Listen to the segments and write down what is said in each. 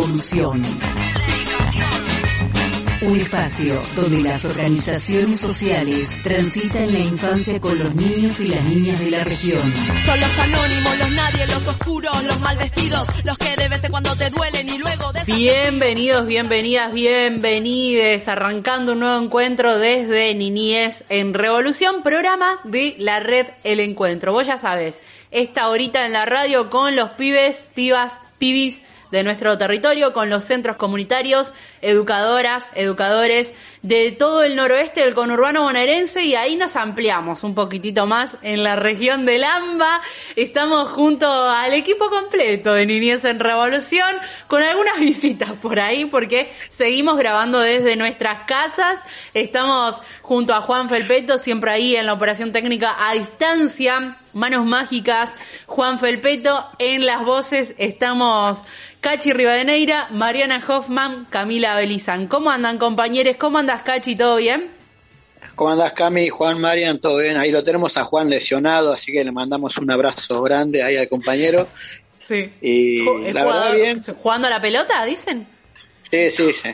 en Revolución. Un espacio donde las organizaciones sociales transitan la infancia con los niños y las niñas de la región. Son los anónimos, los nadie, los oscuros, los mal vestidos, los que de vez en cuando te duelen y luego de... Bienvenidos, bienvenidas, bienvenides, arrancando un nuevo encuentro desde Niñez en Revolución, programa de la red El Encuentro. Vos ya sabes, esta horita en la radio con los pibes, pibas, pibis de nuestro territorio, con los centros comunitarios, educadoras, educadores de todo el noroeste del conurbano bonaerense y ahí nos ampliamos un poquitito más en la región del AMBA. Estamos junto al equipo completo de Niñez en Revolución con algunas visitas por ahí porque seguimos grabando desde nuestras casas. Estamos junto a Juan Felpeto, siempre ahí en la operación técnica a distancia. Manos Mágicas, Juan Felpeto, en las voces estamos Cachi Rivadeneira, Mariana Hoffman, Camila Belizán. ¿Cómo andan compañeros? ¿Cómo andas Cachi? ¿Todo bien? ¿Cómo andas Cami? Juan, Marian, todo bien. Ahí lo tenemos a Juan lesionado, así que le mandamos un abrazo grande ahí al compañero. Sí. Y la verdad bien. ¿Jugando a la pelota, dicen? Sí, sí, sí.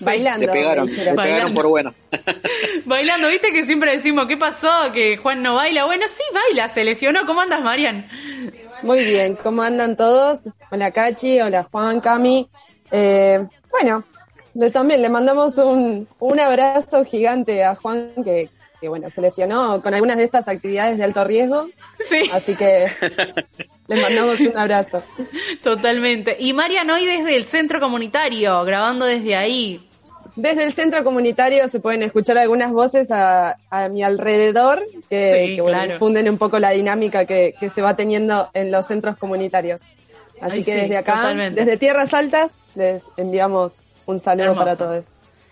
Bailando. Le pegaron, le pegaron por bueno. Bailando, viste que siempre decimos, ¿qué pasó? Que Juan no baila. Bueno, sí baila, se lesionó. ¿Cómo andas, Marian? Muy bien, ¿cómo andan todos? Hola Cachi, hola Juan, Cami. Eh, bueno, le, también le mandamos un, un abrazo gigante a Juan que, que, bueno, se lesionó con algunas de estas actividades de alto riesgo. Sí. Así que le mandamos un abrazo. Totalmente. Y Marian, hoy desde el centro comunitario, grabando desde ahí. Desde el centro comunitario se pueden escuchar algunas voces a, a mi alrededor que, Sí, que, bueno, claro. difunden un poco la dinámica que, que se va teniendo en los centros comunitarios. Así Ay, que sí, desde acá, totalmente. desde Tierras Altas, les enviamos un saludo Hermoso. para todos.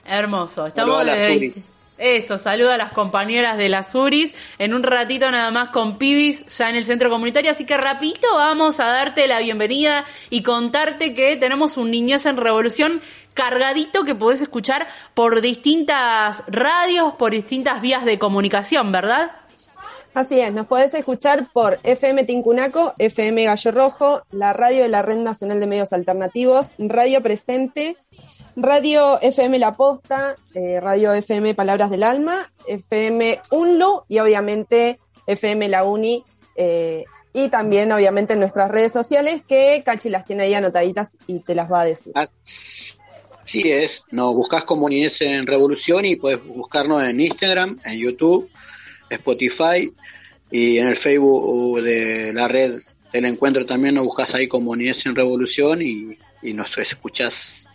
Hermoso. Estamos Saluda a las desde- Suris. Eso, saluda a las compañeras de las URIs. En un ratito nada más con Pibis ya en el centro comunitario. Así que rapidito vamos a darte la bienvenida y contarte que tenemos un Niñez en Revolución cargadito que podés escuchar por distintas radios, por distintas vías de comunicación, ¿verdad? Así es, nos podés escuchar por FM Tincunaco, FM Gallo Rojo, la radio de la Red Nacional de Medios Alternativos, Radio Presente, Radio FM La Posta, eh, Radio FM Palabras del Alma, FM UNLU y obviamente FM La Uni. eh, y también obviamente en nuestras redes sociales que Cachi las tiene ahí anotaditas y te las va a decir. Ah, Sí es, nos buscas como en Revolución y puedes buscarnos en Instagram, en YouTube, Spotify y en el Facebook de la red del encuentro también nos buscas ahí como en Revolución y, y nos escuchas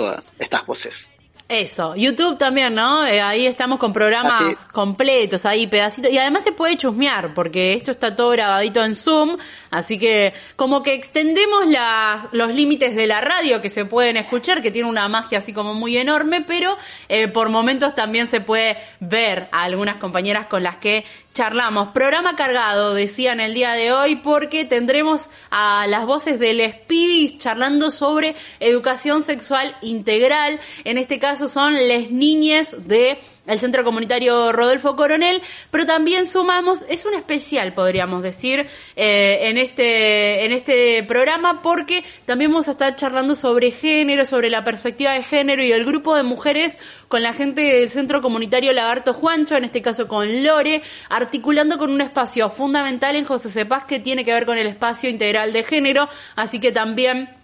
todas estas voces. Eso, YouTube también, ¿no? Eh, ahí estamos con programas Así completos, ahí pedacitos. Y además se puede chusmear, porque esto está todo grabadito en Zoom. Así que como que extendemos la- los límites de la radio que se pueden escuchar, que tiene una magia así como muy enorme, pero eh, por momentos también se puede ver a algunas compañeras con las que charlamos. Programa cargado, decían el día de hoy, porque tendremos a las voces de Les Pibis charlando sobre educación sexual integral. En este caso son les niñes de el Centro Comunitario Rodolfo Coronel, pero también sumamos, es un especial, podríamos decir, eh, en este, en este programa, porque también vamos a estar charlando sobre género, sobre la perspectiva de género y el grupo de mujeres con la gente del Centro Comunitario Lagarto Juancho, en este caso con Lore, articulando con un espacio fundamental en José Cepaz que tiene que ver con el espacio integral de género, así que también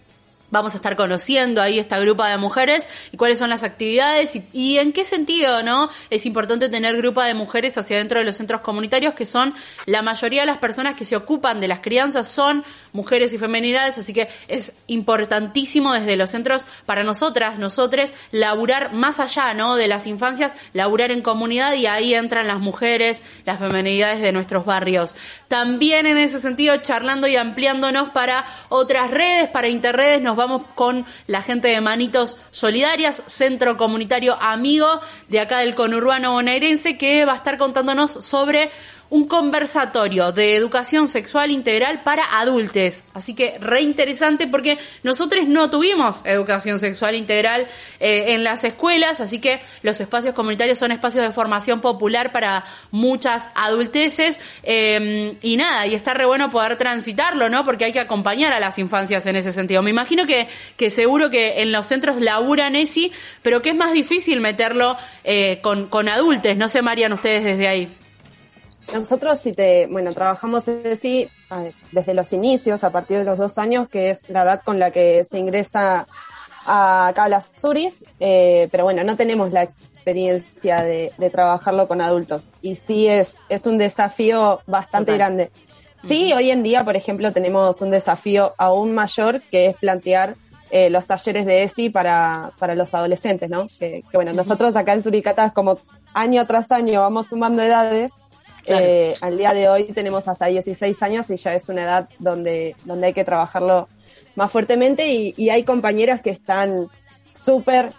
vamos a estar conociendo ahí esta grupa de mujeres y cuáles son las actividades y, en qué sentido, ¿no? Es importante tener grupa de mujeres hacia dentro de los centros comunitarios que son la mayoría de las personas que se ocupan de las crianzas son mujeres y femenidades, así que es importantísimo desde los centros para nosotras, nosotros, laburar más allá, ¿no? De las infancias, laburar en comunidad y ahí entran las mujeres, las femenidades de nuestros barrios. También en ese sentido, charlando y ampliándonos para otras redes, para interredes, nos vamos con la gente de Manitos Solidarias, Centro Comunitario Amigo de acá del conurbano bonaerense, que va a estar contándonos sobre un conversatorio de educación sexual integral para adultos. Así que re interesante porque nosotros no tuvimos educación sexual integral eh, en las escuelas, así que los espacios comunitarios son espacios de formación popular para muchas adulteces. Eh, y nada, y está re bueno poder transitarlo, ¿no? Porque hay que acompañar a las infancias en ese sentido. Me imagino que, seguro que en los centros laburan ESI, pero que es más difícil meterlo eh, con, con adultos. No sé, Marian, ustedes desde ahí. Nosotros, si te, bueno, trabajamos así desde los inicios, a partir de los dos años, que es la edad con la que se ingresa a, acá a las Suris, eh, pero bueno, no tenemos la experiencia de, trabajarlo con adultos y sí es, es un desafío bastante grande. Sí, hoy en día, por ejemplo, tenemos un desafío aún mayor que es plantear eh, los talleres de ESI para, para los adolescentes, ¿no? Que, bueno, nosotros acá en Suricata, como año tras año vamos sumando edades, eh, al día de hoy tenemos hasta 16 años y ya es una edad donde, donde hay que trabajarlo más fuertemente y, hay compañeras que están súper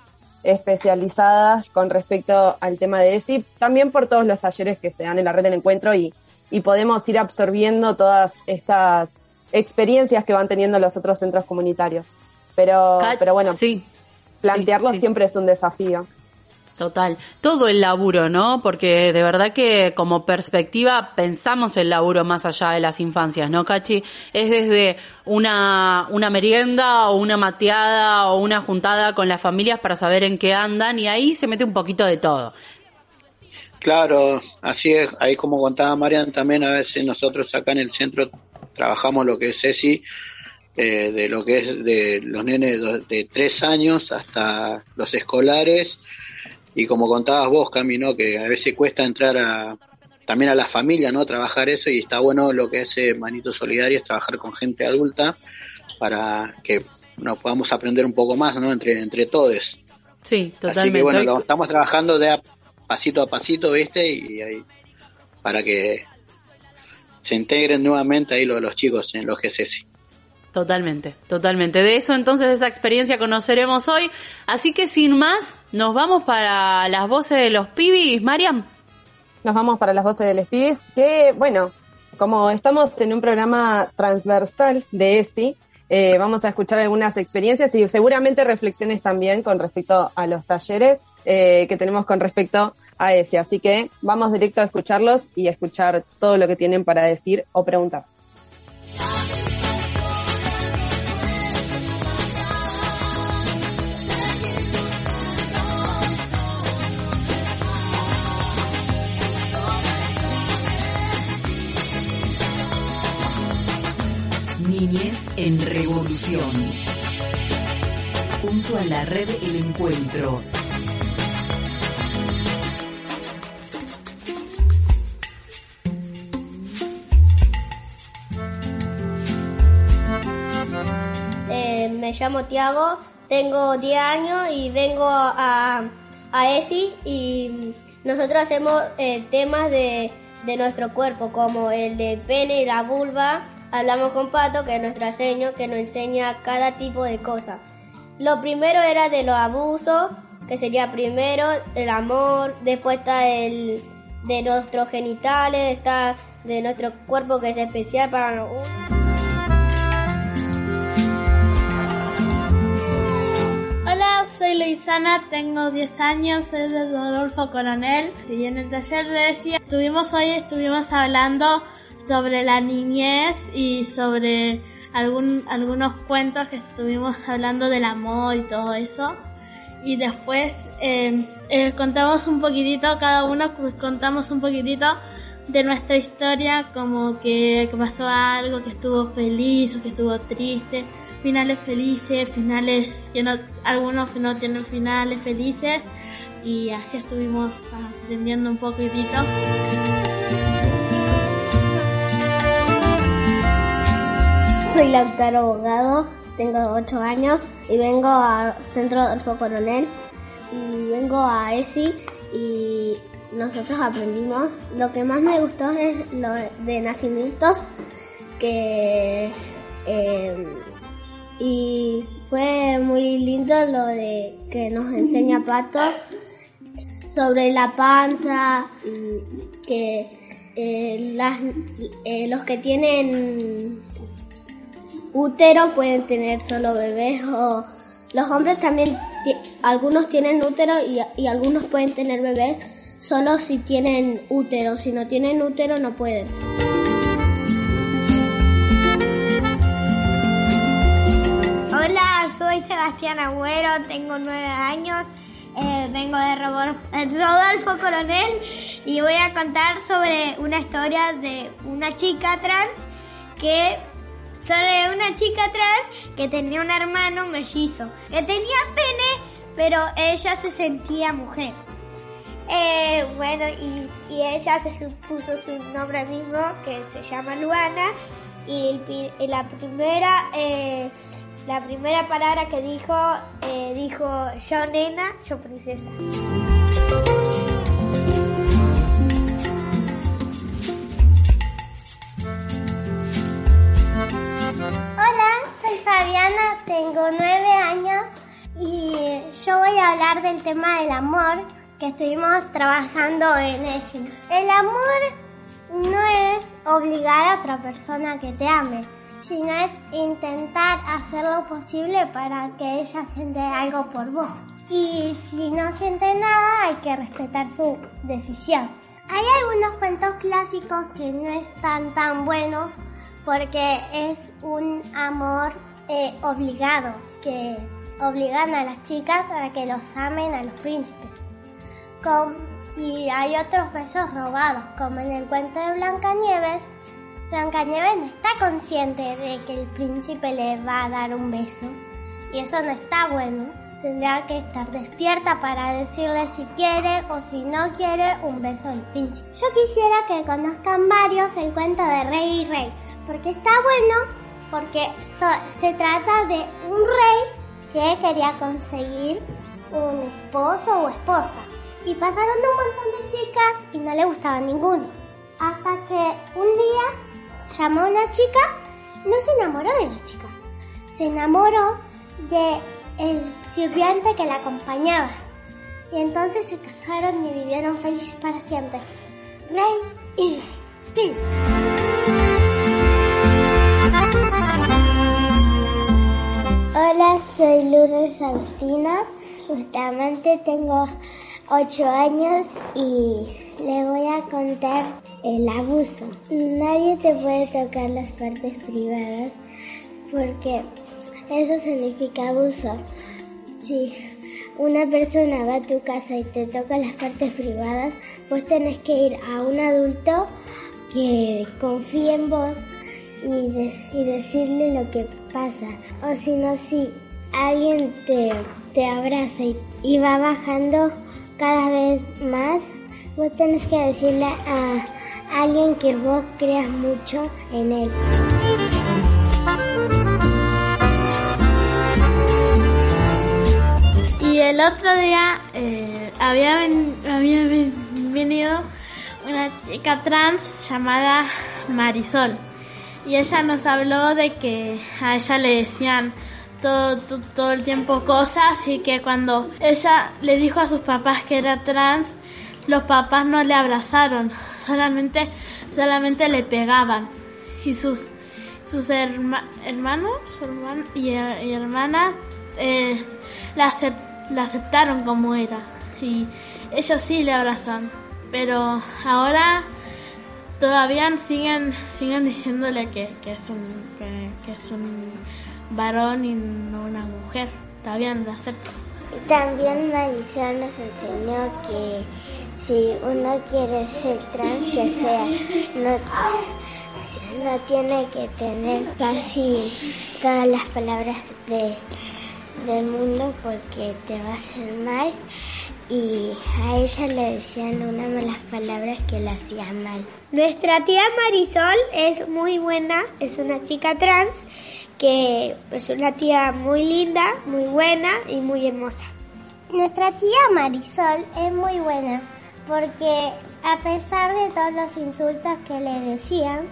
especializadas con respecto al tema de ESI, también por todos los talleres que se dan en la red del encuentro y, y podemos ir absorbiendo todas estas experiencias que van teniendo los otros centros comunitarios. Pero, pero bueno, sí, plantearlo siempre es un desafío. Total, todo el laburo, ¿no? Porque de verdad que como perspectiva pensamos el laburo más allá de las infancias, ¿no, Cachi? Es desde una, merienda o una mateada o una juntada con las familias para saber en qué andan y ahí se mete un poquito de todo. Claro, así es, ahí como contaba Marian, también a veces nosotros acá en el centro trabajamos lo que es ESI, eh, de lo que es de los nenes de tres años hasta los escolares, y como contabas vos, Cami, ¿no? que a veces cuesta entrar a, también a la familia, ¿no? Trabajar eso y está bueno lo que hace Manito Solidario, es trabajar con gente adulta para que nos podamos aprender un poco más, ¿no? Entre, entre todos. Sí, totalmente. Así que bueno, lo estamos trabajando de a pasito a pasito, ¿viste? Y ahí, para que se integren nuevamente ahí los, los chicos en los GCC. Totalmente, totalmente. De eso entonces, esa experiencia conoceremos hoy. Así que sin más, nos vamos para las voces de los pibis, Mariam. Nos vamos para las voces de los pibis, que bueno, como estamos en un programa transversal de ESI, eh, vamos a escuchar algunas experiencias y seguramente reflexiones también con respecto a los talleres eh, que tenemos con respecto a ESI. Así que vamos directo a escucharlos y a escuchar todo lo que tienen para decir o preguntar. En Revolución. Junto a la red El Encuentro. Eh, me llamo Tiago, tengo 10 años y vengo a, a ESI y nosotros hacemos eh, temas de, de nuestro cuerpo como el del pene y la vulva Hablamos con Pato, que es nuestro seño, que nos enseña cada tipo de cosas. Lo primero era de los abusos, que sería primero el amor, después está el de nuestros genitales, está de nuestro cuerpo que es especial para nosotros. Hola, soy Luisana, tengo 10 años, soy de Rodolfo Coronel y en el taller de decía, estuvimos hoy, estuvimos hablando sobre la niñez y sobre algún, algunos cuentos que estuvimos hablando del amor y todo eso. Y después eh, eh, contamos un poquitito, cada uno contamos un poquitito de nuestra historia, como que, que pasó algo, que estuvo feliz o que estuvo triste, finales felices, finales que no, algunos no tienen finales felices y así estuvimos aprendiendo un poquitito. Soy Lautaro Abogado, tengo 8 años y vengo al Centro Adolfo Coronel y vengo a ESI y nosotros aprendimos. Lo que más me gustó es lo de nacimientos que eh, y fue muy lindo lo de que nos enseña Pato sobre la panza que eh, eh, los que tienen útero pueden tener solo bebés o los hombres también algunos tienen útero y, y algunos pueden tener bebés solo si tienen útero. Si no tienen útero no pueden. Hola, soy Sebastián Agüero, tengo nueve años, eh, vengo de Rodolfo Coronel y voy a contar sobre una historia de una chica trans que sobre una chica trans que tenía un hermano mellizo que tenía pene pero ella se sentía mujer. Eh, bueno, y, ella se puso su nombre mismo que se llama Luana y, y la primera eh, la primera palabra que dijo, eh, dijo yo nena, yo princesa. Soy Fabiana, tengo nueve años y yo voy a hablar del tema del amor que estuvimos trabajando en eso. El amor no es obligar a otra persona que te ame sino es intentar hacer lo posible para que ella siente algo por vos. Y si no siente nada, hay que respetar su decisión. Hay algunos cuentos clásicos que no están tan buenos porque es un amor eh, obligado, que obligan a las chicas a que los amen a los príncipes. y hay otros besos robados, como en el cuento de Blancanieves, Blancanieves no está consciente de que el príncipe le va a dar un beso. Y eso no está bueno. Tendrá que estar despierta para decirle si quiere o si no quiere un beso del príncipe. Yo quisiera que conozcan varios el cuento de Rey y Rey, porque está bueno, porque se trata de un rey que quería conseguir un esposo o esposa. Y pasaron un montón de chicas y no le gustaba ninguno. Hasta que un día llamó una chica, no se enamoró de la chica, se enamoró de el sirviente que la acompañaba. Y entonces se casaron y vivieron felices para siempre. Rey y rey. Sí. Hola, soy Lourdes Agustina. Justamente tengo 8 años y le voy a contar el abuso. Nadie te puede tocar las partes privadas porque eso significa abuso. Si una persona va a tu casa y te toca las partes privadas, vos tenés que ir a un adulto que confíe en vos y, decirle lo que pasa. O si no, si alguien te, te abraza y va bajando cada vez más, Vos tenés que decirle a alguien que vos creas mucho en él. Y el otro día eh, había, había venido una chica trans llamada Marisol. Y ella nos habló de que a ella le decían todo, todo, todo, el tiempo cosas y que cuando ella le dijo a sus papás que era trans, los papás no le abrazaron, solamente, solamente le pegaban. Y sus, sus hermanos y, hermanas eh, la, aceptaron como era. Y ellos sí le abrazan. Pero ahora todavía siguen, siguen diciéndole que, es un, que, es un varón y no una mujer. Todavía no lo aceptan. También Marisol nos enseñó que si uno quiere ser trans, que sea, no, no tiene que tener casi todas las palabras de, del mundo porque te va a hacer mal y a ella le decían unas malas palabras que la hacían mal. Nuestra tía Marisol es muy buena, es una chica trans que es una tía muy linda, muy buena y muy hermosa. Nuestra tía Marisol es muy buena porque a pesar de todos los insultos que le decían,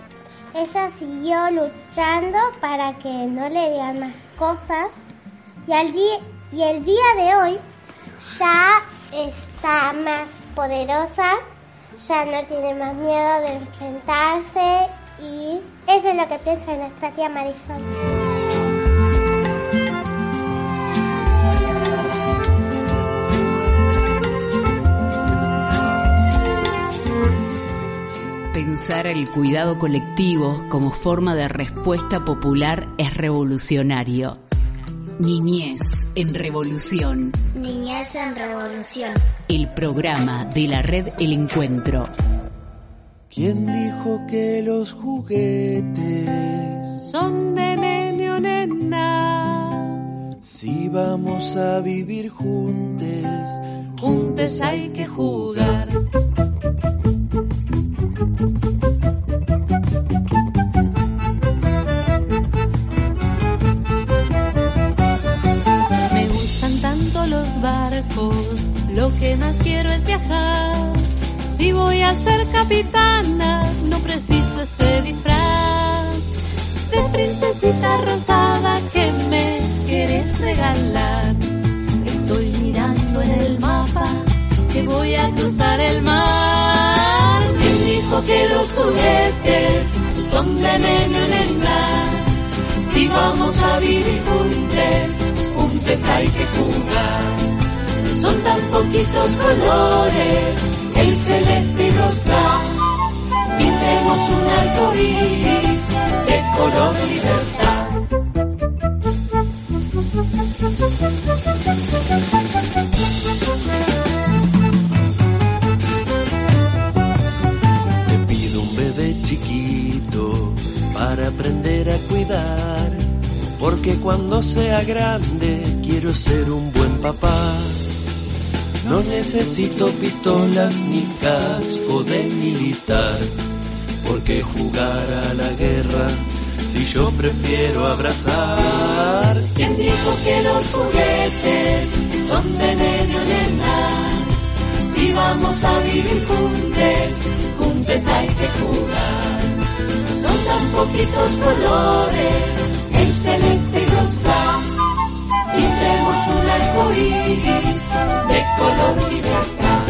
ella siguió luchando para que no le digan más cosas y, al y el día de hoy ya está más poderosa, ya no tiene más miedo de enfrentarse y eso es lo que piensa nuestra tía Marisol. Pensar el cuidado colectivo como forma de respuesta popular es revolucionario. Niñez en Revolución. Niñez en Revolución. El programa de la red El Encuentro. ¿Quién dijo que los juguetes son de nene o nena? Si vamos a vivir juntos, juntos hay que jugar. Voy a ser capitana, no preciso ese disfraz de princesita rosada que me quieres regalar. Estoy mirando en el mapa que voy a cruzar el mar. ¿Quién dijo que los juguetes son de nene o nena? Si vamos a vivir juntos, juntos hay que jugar. Son tan poquitos colores el celeste y rosa. Pintemos un arco iris de color libertad. te pido un bebé chiquito para aprender a cuidar. Porque cuando sea grande quiero ser un buen papá. No necesito pistolas ni casco de militar, porque jugar a la guerra si yo prefiero abrazar. ¿Quién dijo que los juguetes son de nene o? Si vamos a vivir juntos, juntos hay que jugar. Son tan poquitos colores, el celeste y rosa. Pintemos un arco de color libertad.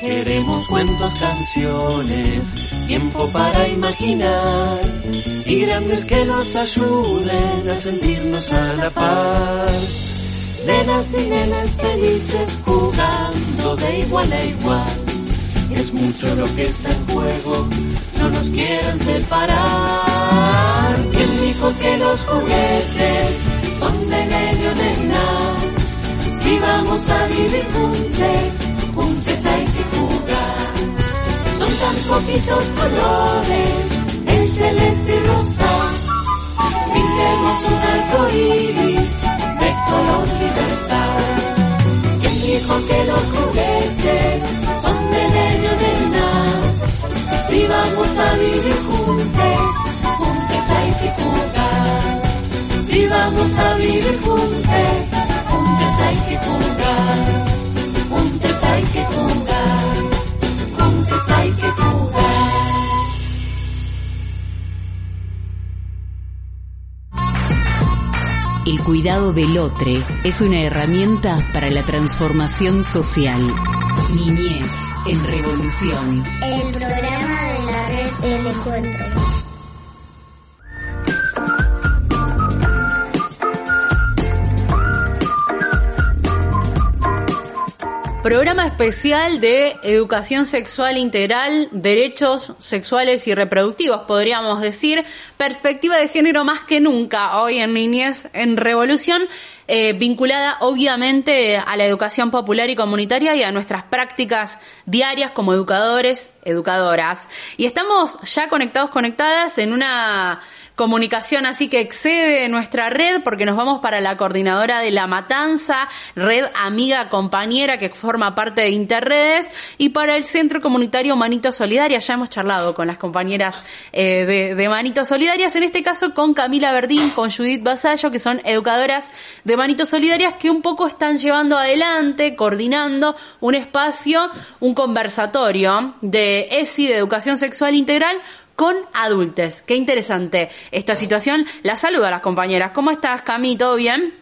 Queremos cuentos, canciones, tiempo para imaginar y grandes que nos ayuden a sentirnos a la par. Nenas y nenas felices jugando de igual a igual. Es mucho lo que está en juego, no nos quieran separar. ¿Quién dijo que los juguetes son de nene o nena? Si vamos a vivir juntos, juntos hay que jugar. Son tan poquitos colores, el celeste y rosa. Pintemos un arco iris de color libertad. ¿Quién dijo que los juguetes son de nene o nena? Si vamos a vivir juntos, juntos hay que jugar. Si vamos a vivir juntos hay que jugar. Juntos hay que jugar. Juntos hay que jugar. El cuidado del otro es una herramienta para la transformación social. Niñez en Revolución. El programa de la red El Encuentro. Programa especial de educación sexual integral, derechos sexuales y reproductivos, podríamos decir, perspectiva de género más que nunca hoy en Niñez en Revolución, eh, vinculada obviamente a la educación popular y comunitaria y a nuestras prácticas diarias como educadores, educadoras. Y estamos ya conectados, conectadas en una comunicación así que excede nuestra red porque nos vamos para la coordinadora de La Matanza, red amiga compañera que forma parte de Interredes y para el Centro Comunitario Manito Solidaria. Ya hemos charlado con las compañeras eh, de, de Manito Solidarias, en este caso con Camila Verdín, con Judith Basallo, que son educadoras de Manito Solidarias que un poco están llevando adelante, coordinando un espacio, un conversatorio de ESI, de Educación Sexual Integral, con adultos. Qué interesante esta situación. La saludo a las compañeras. ¿Cómo estás, Cami? ¿Todo bien?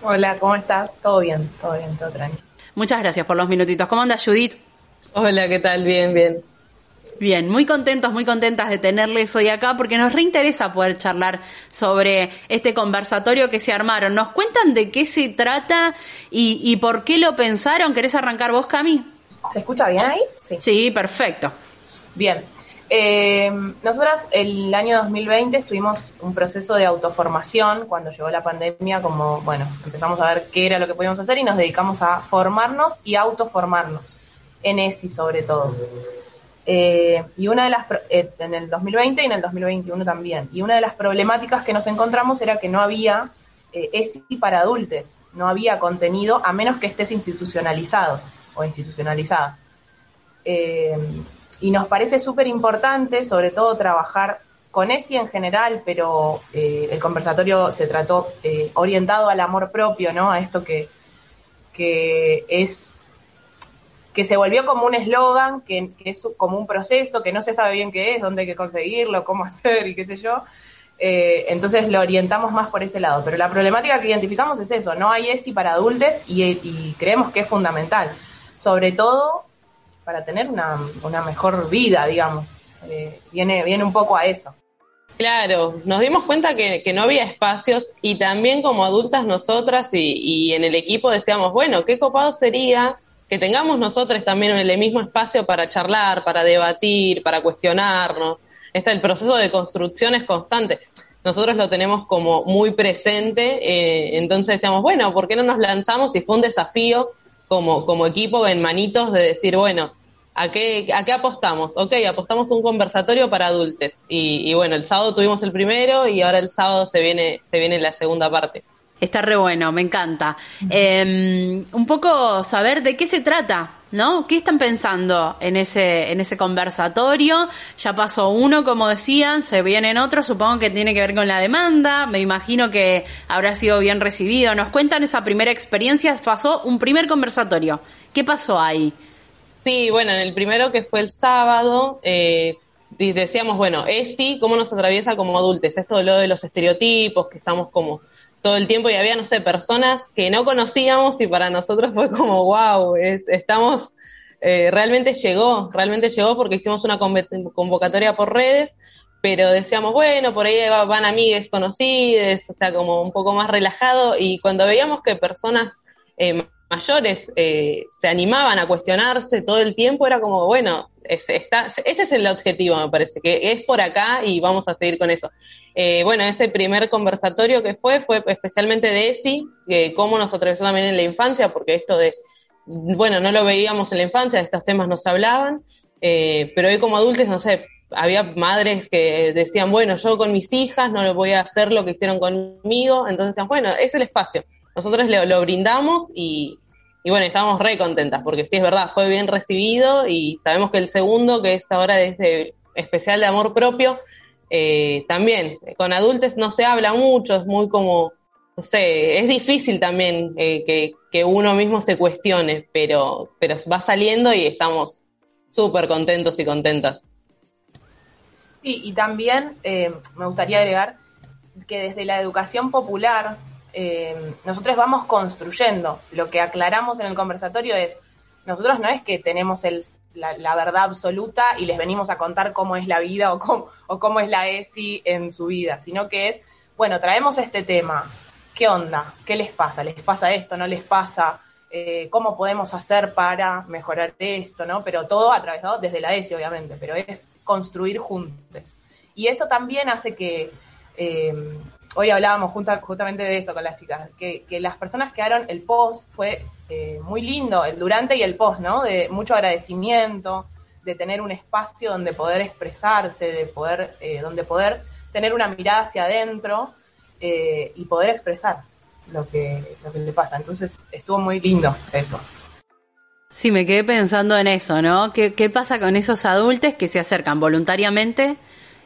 Hola, ¿cómo estás? Todo bien, todo bien, todo tranquilo. Muchas gracias por los minutitos. ¿Cómo andas, Judith? Hola, ¿qué tal? Bien, bien. Bien, muy contentos, muy contentas de tenerles hoy acá porque nos reinteresa poder charlar sobre este conversatorio que se armaron. ¿Nos cuentan de qué se trata y, y por qué lo pensaron? ¿Querés arrancar vos, Cami? ¿Se escucha bien ahí? Sí, sí perfecto. Bien, eh, nosotras el año 2020 estuvimos un proceso de autoformación cuando llegó la pandemia, como, bueno, empezamos a ver qué era lo que podíamos hacer y nos dedicamos a formarnos y autoformarnos, en ESI sobre todo. Eh, y una de las, eh, en el 2020 y en el 2021 también, y una de las problemáticas que nos encontramos era que no había ESI para adultos, no había contenido a menos que estés institucionalizado o institucionalizada. Y nos parece súper importante, sobre todo, trabajar con ESI en general, pero eh, el conversatorio se trató eh, orientado al amor propio, ¿no? A esto que, que es que se volvió como un eslogan, que, es como un proceso, que no se sabe bien qué es, dónde hay que conseguirlo, cómo hacer y qué sé yo. Eh, entonces lo orientamos más por ese lado. Pero la problemática que identificamos es eso, no hay ESI para adultos y creemos que es fundamental. Sobre todo para tener una, una mejor vida, digamos. Eh, viene, viene un poco a eso. Claro, nos dimos cuenta que, que, no había espacios y también como adultas nosotras y, y, en el equipo decíamos, bueno, qué copado sería que tengamos nosotros también en el mismo espacio para charlar, para debatir, para cuestionarnos. Este, el proceso de construcción es constante. Nosotros lo tenemos como muy presente, eh, entonces decíamos, bueno, ¿por qué no nos lanzamos? Y fue un desafío como, como equipo en manitos de decir, bueno, ¿a qué, ¿a qué apostamos? Ok, apostamos un conversatorio para adultos. Y, y, bueno, el sábado tuvimos el primero y ahora el sábado se viene, se viene la segunda parte. Está re bueno, me encanta. Eh, un poco saber de qué se trata, ¿no? ¿Qué están pensando en ese, en ese conversatorio? Ya pasó uno, como decían, se vienen otros, supongo que tiene que ver con la demanda, me imagino que habrá sido bien recibido. Nos cuentan esa primera experiencia, pasó un primer conversatorio. ¿Qué pasó ahí? Sí, bueno, en el primero que fue el sábado, eh, decíamos, bueno, ESI, ¿cómo nos atraviesa como adultos? Esto de lo de los estereotipos, que estamos como todo el tiempo y había, no sé, personas que no conocíamos y para nosotros fue como, wow, es, estamos, eh, realmente llegó, realmente llegó porque hicimos una convocatoria por redes, pero decíamos, bueno, por ahí van amigues conocidas, o sea, como un poco más relajado y cuando veíamos que personas eh, mayores eh, se animaban a cuestionarse todo el tiempo, era como, bueno, es, está, este es el objetivo, me parece, que es por acá y vamos a seguir con eso. Eh, bueno, ese primer conversatorio que fue, fue especialmente de ESI, que cómo nos atravesó también en la infancia, porque esto de, bueno, no lo veíamos en la infancia, estos temas nos hablaban, eh, pero hoy como adultos, no sé, había madres que decían, bueno, yo con mis hijas no voy a hacer lo que hicieron conmigo, entonces decían, bueno, es el espacio. Nosotros lo, lo brindamos y, y bueno, estábamos re contentas, porque sí es verdad, fue bien recibido y sabemos que el segundo, que es ahora desde especial de amor propio, eh, también con adultos no se habla mucho, es muy como, no sé, es difícil también eh, que, que, uno mismo se cuestione, pero, pero va saliendo y estamos súper contentos y contentas. Sí, y también eh, me gustaría agregar que desde la educación popular, eh, nosotros vamos construyendo. Lo que aclaramos en el conversatorio es, nosotros no es que tenemos el, la, verdad absoluta y les venimos a contar cómo es la vida o cómo, o cómo es la ESI en su vida, sino que es, bueno, traemos este tema, ¿qué onda? ¿Qué les pasa? ¿Les pasa esto? ¿No les pasa? eh, cómo podemos hacer para mejorar esto, ¿no? Pero todo atravesado desde la ESI, obviamente, pero es construir juntos. Y eso también hace que, eh, hoy hablábamos justamente de eso con las chicas, que, las personas que hagan el post fue eh, muy lindo, el durante y el post, ¿no? De mucho agradecimiento, de tener un espacio donde poder expresarse, de poder, donde poder tener una mirada hacia adentro y poder expresar lo que, le pasa. Entonces estuvo muy lindo eso. Sí, me quedé pensando en eso, ¿no? ¿Qué, pasa con esos adultos que se acercan voluntariamente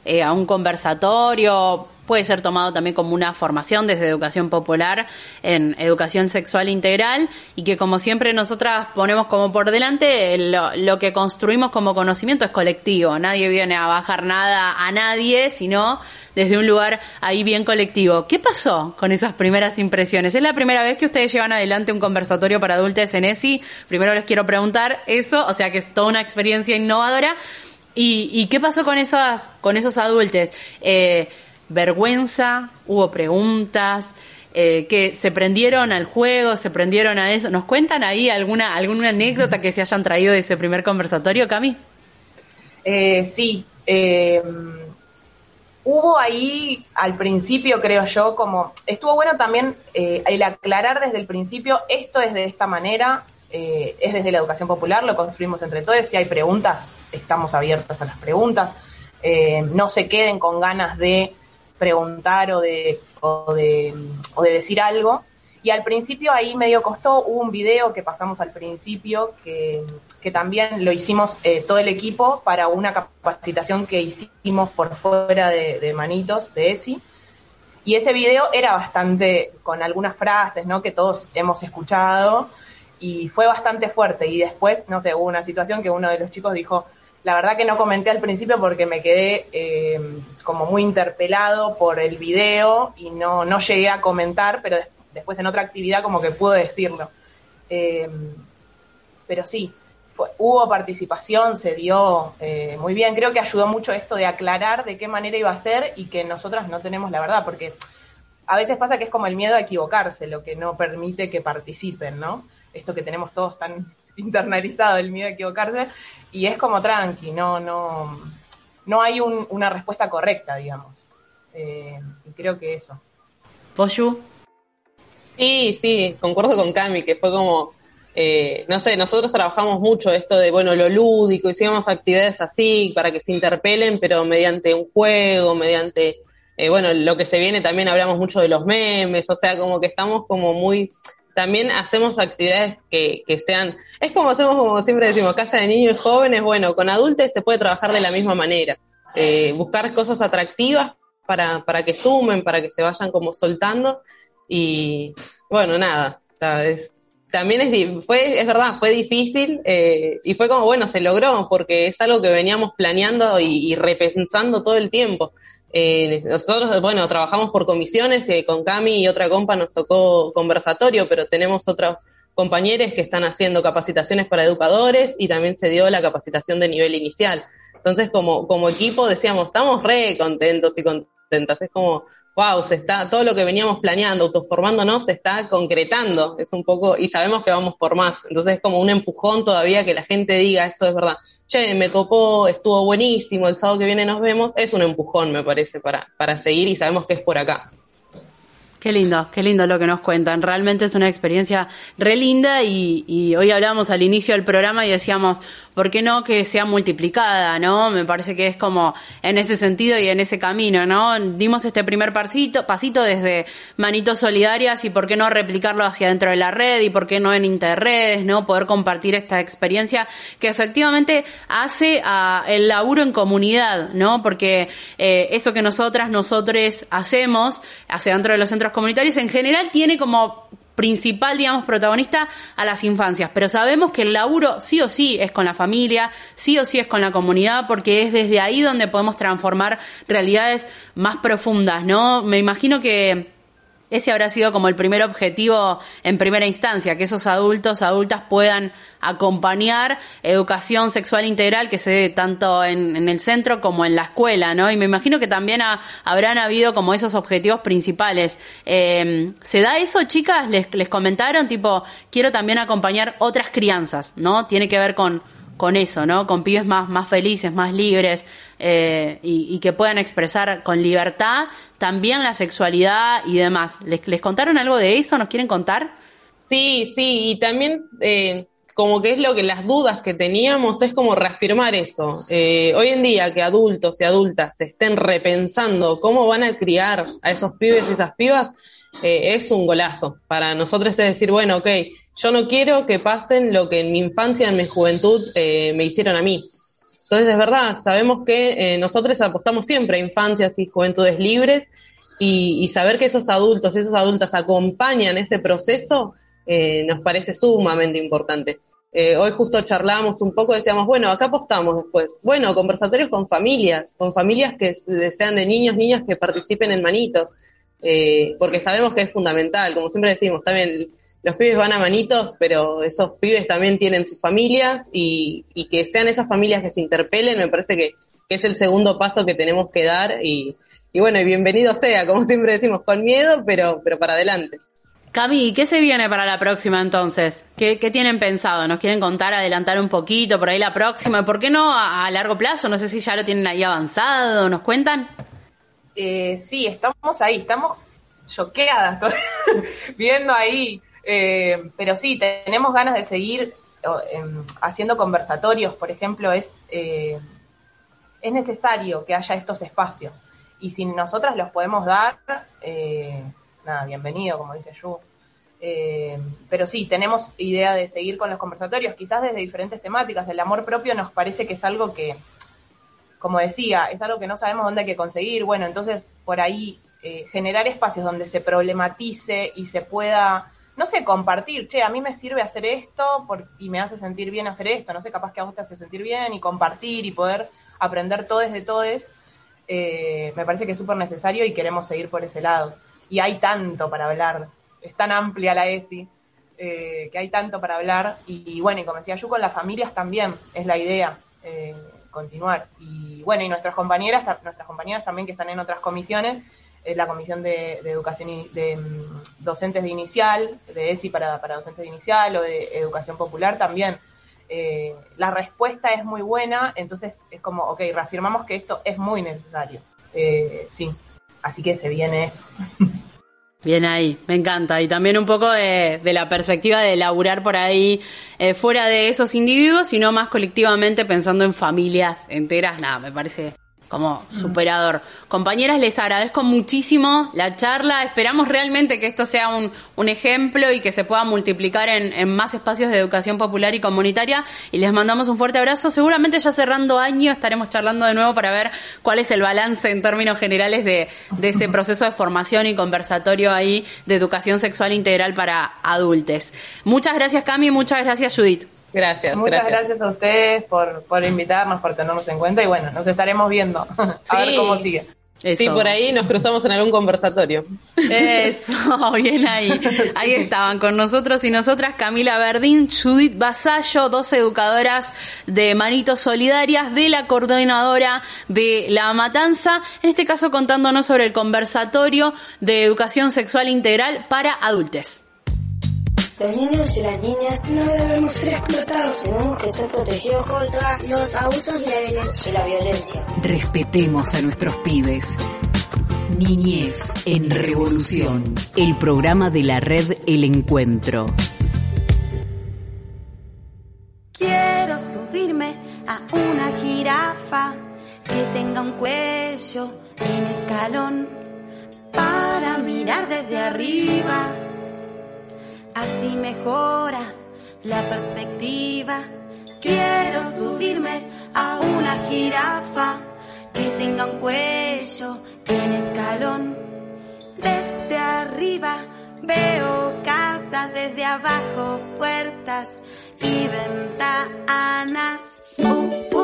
eh, a un conversatorio? Puede ser tomado también como una formación desde educación popular en educación sexual integral y que como siempre nosotras ponemos como por delante lo, lo que construimos como conocimiento es colectivo. Nadie viene a bajar nada a nadie, sino desde un lugar ahí bien colectivo. ¿Qué pasó con esas primeras impresiones? ¿Es la primera vez que ustedes llevan adelante un conversatorio para adultos en ESI? Primero les quiero preguntar eso, o sea que es toda una experiencia innovadora. ¿Y, qué pasó con, esas, con esos adultos? Eh, ¿Vergüenza? ¿Hubo preguntas? Eh, que se prendieron al juego, se prendieron a eso. ¿Nos cuentan ahí alguna, alguna anécdota que se hayan traído de ese primer conversatorio, Cami? Eh, sí. Eh, hubo ahí al principio, creo yo, como estuvo bueno también eh, el aclarar desde el principio, esto es de esta manera, es desde la educación popular, lo construimos entre todos, si hay preguntas, estamos abiertas a las preguntas, no se queden con ganas de preguntar o de, o de, o de decir algo. Y al principio ahí medio costó, hubo un video que pasamos al principio que que también lo hicimos eh, todo el equipo para una capacitación que hicimos por fuera de, Manitos, de ESI. Y ese video era bastante, con algunas frases, ¿no? Que todos hemos escuchado y fue bastante fuerte. Y después, no sé, hubo una situación que uno de los chicos dijo, la verdad que no comenté al principio porque me quedé eh, como muy interpelado por el video y no, no llegué a comentar, pero después en otra actividad como que pude decirlo. Eh, pero sí, hubo participación, se dio eh, muy bien. Creo que ayudó mucho esto de aclarar de qué manera iba a ser y que nosotras no tenemos la verdad, porque a veces pasa que es como el miedo a equivocarse, lo que no permite que participen, ¿no? Esto que tenemos todos tan internalizado, el miedo a equivocarse, y es como tranqui, no, no, no hay una respuesta correcta, digamos. Eh, y creo que eso. ¿Poyu? Sí, sí, concuerdo con Cami, que fue como eh, no sé, nosotros trabajamos mucho esto de, bueno, lo lúdico, hicimos actividades así para que se interpelen, pero mediante un juego, mediante, eh, bueno, lo que se viene también hablamos mucho de los memes, o sea, como que estamos como muy, también hacemos actividades que, que sean, es como hacemos, como siempre decimos, casa de niños y jóvenes, bueno, con adultos se puede trabajar de la misma manera, eh, buscar cosas atractivas para, para que sumen, para que se vayan como soltando y, bueno, nada, también es, fue, es verdad, fue difícil eh, y fue como, bueno, se logró porque es algo que veníamos planeando y, repensando todo el tiempo. Eh, nosotros, bueno, trabajamos por comisiones, eh, con Cami y otra compa nos tocó conversatorio, pero tenemos otros compañeros que están haciendo capacitaciones para educadores y también se dio la capacitación de nivel inicial. Entonces, como, como equipo decíamos, estamos re contentos y contentas. Es como, wow, se está, todo lo que veníamos planeando, autoformándonos, se está concretando, es un poco, y sabemos que vamos por más, entonces es como un empujón todavía que la gente diga, esto es verdad, che, me copó, estuvo buenísimo, el sábado que viene nos vemos, es un empujón, me parece, para, para seguir y sabemos que es por acá. Qué lindo, qué lindo lo que nos cuentan. Realmente es una experiencia re linda y, y hoy hablábamos al inicio del programa y decíamos, ¿por qué no que sea multiplicada, no? Me parece que es como en ese sentido y en ese camino, ¿no? Dimos este primer pasito, pasito desde Manitos Solidarias y por qué no replicarlo hacia dentro de la red y por qué no en interredes, ¿no? Poder compartir esta experiencia que efectivamente hace a el laburo en comunidad, ¿no? Porque eh, eso que nosotras, nosotros hacemos hacia dentro de los centros comunitarios en general tiene como principal, digamos, protagonista a las infancias. Pero sabemos que el laburo sí o sí es con la familia, sí o sí es con la comunidad, porque es desde ahí donde podemos transformar realidades más profundas, ¿no? Me imagino que ese habrá sido como el primer objetivo en primera instancia, que esos adultos, adultas puedan acompañar educación sexual integral que se dé tanto en, el centro como en la escuela, ¿no? Y me imagino que también habrán habido como esos objetivos principales. Eh, ¿Se da eso, chicas? ¿Les, les comentaron, tipo, quiero también acompañar otras crianzas, ¿no? Tiene que ver con, con eso, ¿no? Con pibes más, más felices, más libres eh, y, que puedan expresar con libertad también la sexualidad y demás. ¿Les, les contaron algo de eso? ¿Nos quieren contar? Sí, sí, y también eh, como que es lo que las dudas que teníamos es como reafirmar eso. Eh, hoy en día que adultos y adultas se estén repensando cómo van a criar a esos pibes y esas pibas, es un golazo. Para nosotros es decir, bueno, ok, yo no quiero que pasen lo que en mi infancia, en mi juventud, eh, me hicieron a mí. Entonces, es verdad, sabemos que eh, nosotros apostamos siempre a infancias y juventudes libres y, saber que esos adultos esas adultas acompañan ese proceso eh, nos parece sumamente importante. hoy justo charlábamos un poco, decíamos, bueno, acá apostamos después. Bueno, conversatorios con familias, con familias que sean de niños, niñas que participen en manitos, porque sabemos que es fundamental, como siempre decimos, también los pibes van a manitos, pero esos pibes también tienen sus familias y, que sean esas familias que se interpelen, me parece que, es el segundo paso que tenemos que dar y, bueno, y bienvenido sea, como siempre decimos, con miedo, pero, pero para adelante. Cami, ¿qué se viene para la próxima entonces? ¿Qué, tienen pensado? ¿Nos quieren contar, adelantar un poquito por ahí la próxima? ¿Por qué no a, largo plazo? No sé si ya lo tienen ahí avanzado, ¿nos cuentan? Eh, sí, estamos ahí, estamos choqueadas, viendo ahí eh, pero sí, tenemos ganas de seguir em, haciendo conversatorios, por ejemplo, es, eh, es necesario que haya estos espacios. Y si nosotras los podemos dar, eh, nada, bienvenido, como dice Yu. pero sí, tenemos idea de seguir con los conversatorios, quizás desde diferentes temáticas. El amor propio nos parece que es algo que, como decía, es algo que no sabemos dónde hay que conseguir. Bueno, entonces por ahí generar espacios donde se problematice y se pueda no sé, compartir, che, a mí me sirve hacer esto y me hace sentir bien hacer esto, no sé, capaz que a vos te hace sentir bien y compartir y poder aprender todes de todes, eh, me parece que es súper necesario y queremos seguir por ese lado. Y hay tanto para hablar, es tan amplia la ESI, eh, que hay tanto para hablar y, bueno, y como decía yo, con las familias también es la idea. Eh, continuar y bueno y nuestras compañeras nuestras compañeras también que están en otras comisiones la Comisión de, Educación de mm, Docentes de Inicial, de ESI para, para Docentes de Inicial o de Educación Popular también. Eh, la respuesta es muy buena, entonces es como, ok, reafirmamos que esto es muy necesario. Eh, sí, así que se viene eso. Bien ahí, me encanta. Y también un poco de, la perspectiva de laburar por ahí eh, fuera de esos individuos, sino más colectivamente pensando en familias enteras. Nada, me parece como superador. Compañeras, les agradezco muchísimo la charla. Esperamos realmente que esto sea un, un ejemplo y que se pueda multiplicar en, en, más espacios de educación popular y comunitaria. Y les mandamos un fuerte abrazo. Seguramente ya cerrando año estaremos charlando de nuevo para ver cuál es el balance en términos generales de, de ese proceso de formación y conversatorio ahí de educación sexual integral para adultos. Muchas gracias, Cami. Muchas gracias, Judith. Gracias. Muchas gracias. a ustedes por, por invitarnos, por tenernos en cuenta y bueno, nos estaremos viendo a ver cómo sigue. Sí, por ahí nos cruzamos en algún conversatorio. Eso, bien ahí. Ahí estaban con nosotros y nosotras Camila Verdín, Judith Basallo, dos educadoras de Manitos Solidarias de la coordinadora de La Matanza, en este caso contándonos sobre el conversatorio de educación sexual integral para adultos. Los niños y las niñas no debemos ser explotados, tenemos que ser protegidos contra los abusos y la violencia. Y la violencia. Respetemos a nuestros pibes. Niñez en Revolución, el programa de la red El Encuentro. Quiero subirme a una jirafa que tenga un cuello en escalón para mirar desde arriba así mejora la perspectiva. Quiero subirme a una jirafa que tenga un cuello en escalón. Desde arriba veo casas, desde abajo puertas y ventanas. Uh,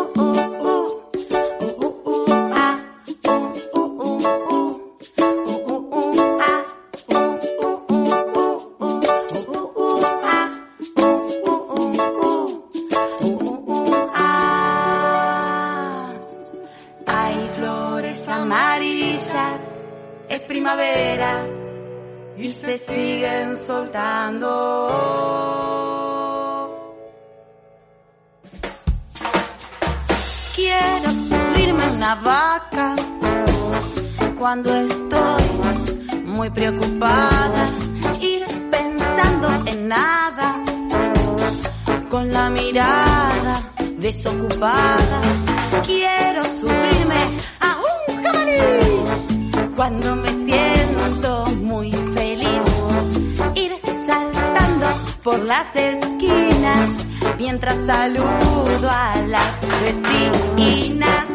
cuando estoy muy preocupada, ir pensando en nada, con la mirada desocupada. Quiero subirme a un jabalí cuando me siento muy feliz, ir saltando por las esquinas mientras saludo a las vecinas.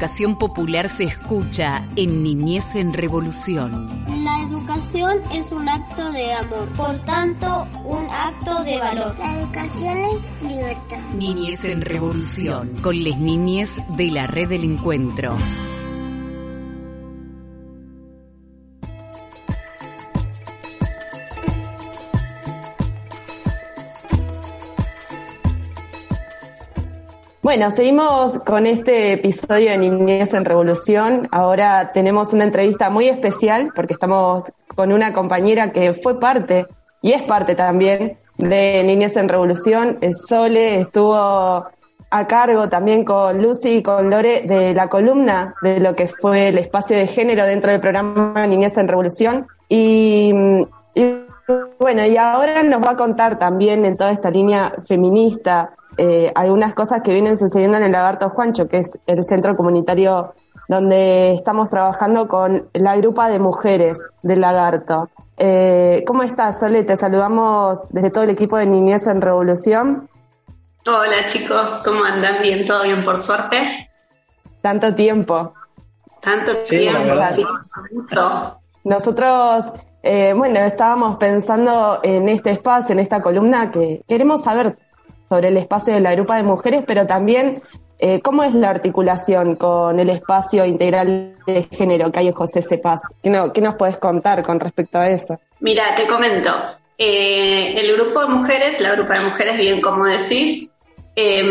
Educación popular se escucha en Niñez en Revolución. La educación es un acto de amor, por tanto, un acto de valor. La educación es libertad. Niñez en Revolución, con las niñez de la red del encuentro. Bueno, seguimos con este episodio de Niñez en Revolución. Ahora tenemos una entrevista muy especial porque estamos con una compañera que fue parte y es parte también de Niñez en Revolución. Eh, Sole estuvo a cargo también con Lucy y con Lore de la columna de lo que fue el espacio de género dentro del programa Niñez en Revolución. Y, y bueno, y ahora nos va a contar también en toda esta línea feminista eh, algunas cosas que vienen sucediendo en el Lagarto Juancho, que es el centro comunitario donde estamos trabajando con la grupa de mujeres del Lagarto. Eh, ¿Cómo estás, Sole? Te saludamos desde todo el equipo de Niñez en Revolución. Hola chicos, ¿cómo andan? Bien, todo bien por suerte. Tanto tiempo. Tanto tiempo, sí. Nosotros, eh, bueno, estábamos pensando en este espacio, en esta columna, que queremos saber sobre el espacio de la grupa de mujeres, pero también eh, cómo es la articulación con el espacio integral de género que hay en José Cepaz. ¿Qué, no- qué nos puedes contar con respecto a eso? Mira, te comento. Eh, el grupo de mujeres, la grupa de mujeres, bien como decís, eh,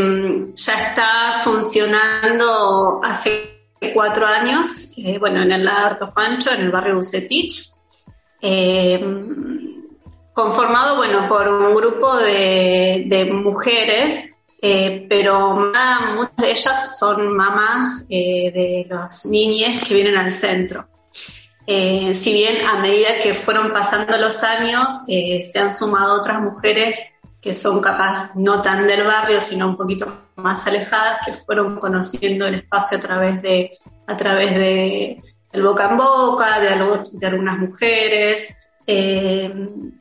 ya está funcionando hace cuatro años, eh, bueno, en el Lagarto Juancho, en el barrio Bucetich, eh, conformado, bueno, por un grupo de, mujeres, eh, pero muchas de ellas son mamás eh, de los niñes que vienen al centro. Eh, si bien a medida que fueron pasando los años, eh, se han sumado otras mujeres que son capaz no tan del barrio, sino un poquito más alejadas, que fueron conociendo el espacio a través de, a través de el boca en boca, de, de algunas mujeres. Eh,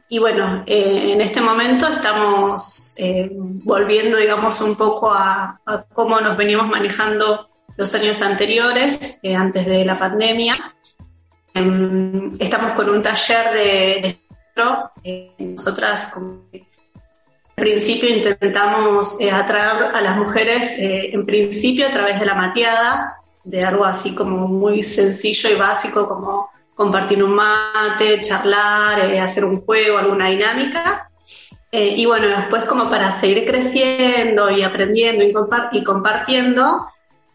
y bueno, en este momento estamos volviendo, digamos, un poco a, a, cómo nos veníamos manejando los años anteriores, antes de la pandemia. Em, estamos con un taller de, de nosotras como al principio intentamos eh, atraer a las mujeres, eh, en principio a través de la mateada, de algo así como muy sencillo y básico como compartir un mate, charlar, eh, hacer un juego, alguna dinámica. y bueno, después como para seguir creciendo y aprendiendo y, y compartiendo,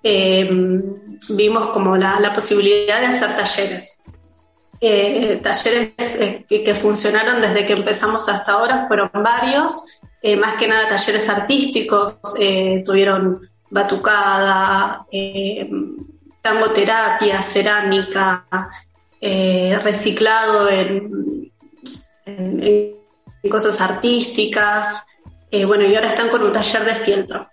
em, vimos como la, posibilidad de hacer talleres. Eh, talleres eh, que, funcionaron desde que empezamos hasta ahora fueron varios, eh, más que nada talleres artísticos, tuvieron batucada, tangoterapia, cerámica, reciclado en, cosas artísticas, bueno, y ahora están con un taller de fieltro.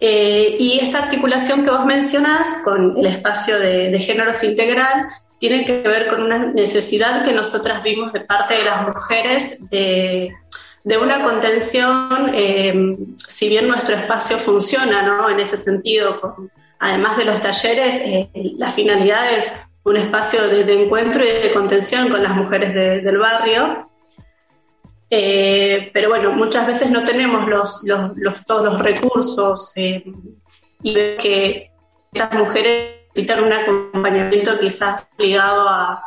y esta articulación que vos mencionás con el espacio de, de géneros integral tiene que ver con una necesidad que nosotras vimos de parte de las mujeres de, una contención, eh, si bien nuestro espacio funciona ¿no? en ese sentido, además de los talleres, eh, la finalidad es un espacio de, encuentro y de contención con las mujeres del barrio. Eh, pero bueno, muchas veces no tenemos los, todos los recursos y que esas mujeres necesitan un acompañamiento quizás ligado a,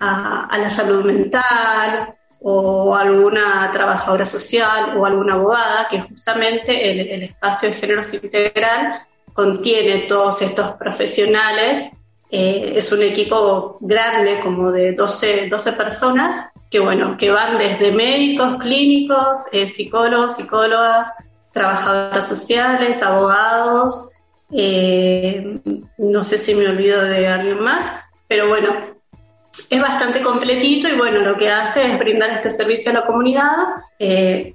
la salud mental o alguna trabajadora social o alguna abogada, que justamente el, espacio de género integral contiene todos estos profesionales. Eh, es un equipo grande, como de 12, 12 personas, que bueno, que van desde médicos, clínicos, eh, psicólogos, psicólogas, trabajadoras sociales, abogados, eh, no sé si me olvido de alguien más, pero bueno, es bastante completito y bueno, lo que hace es brindar este servicio a la comunidad, eh,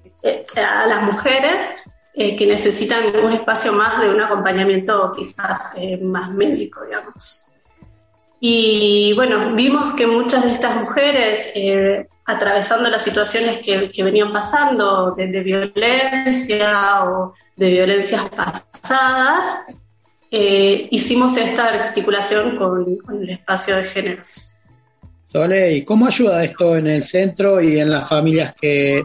a las mujeres que necesitan un espacio más de un acompañamiento quizás más médico, digamos. Y bueno, vimos que muchas de estas mujeres, atravesando las situaciones que, venían pasando, de, violencia o de violencias pasadas, eh, hicimos esta articulación con, el espacio de géneros. Sole, ¿y cómo ayuda esto en el centro y en las familias que,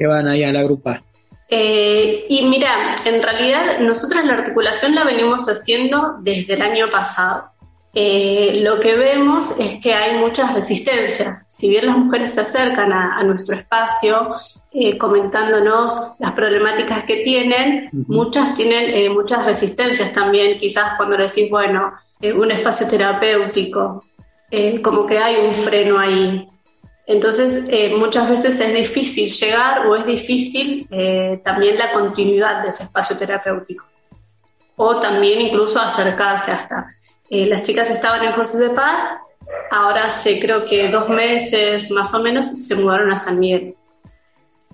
van ahí a la grupa? Eh, y mira, en realidad nosotros la articulación la venimos haciendo desde el año pasado. Eh, lo que vemos es que hay muchas resistencias. Si bien las mujeres se acercan a, nuestro espacio eh, comentándonos las problemáticas que tienen, muchas tienen eh, muchas resistencias también, quizás cuando decís, bueno, un espacio terapéutico, como que hay un freno ahí. Entonces, muchas veces es difícil llegar o es difícil también la continuidad de ese espacio terapéutico. O también incluso acercarse hasta. Eh, las chicas estaban en José de Paz, ahora hace creo que dos meses más o menos se mudaron a San Miguel.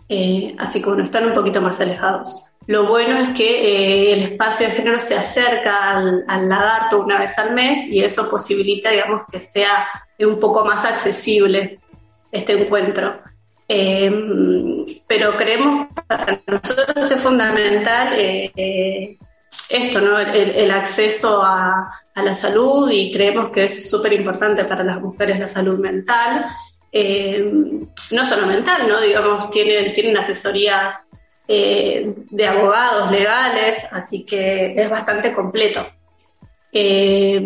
Eh, así que bueno, están un poquito más alejados. Lo bueno es que eh, el espacio de género se acerca al, lagarto una vez al mes y eso posibilita, digamos, que sea un poco más accesible este encuentro. pero creemos que para nosotros es fundamental esto, ¿no? el acceso a, a la salud y creemos que es súper importante para las mujeres la salud mental. Eh, no solo mental, ¿no? Digamos, tienen, tienen asesorías eh, de abogados legales, así que es bastante completo. Eh,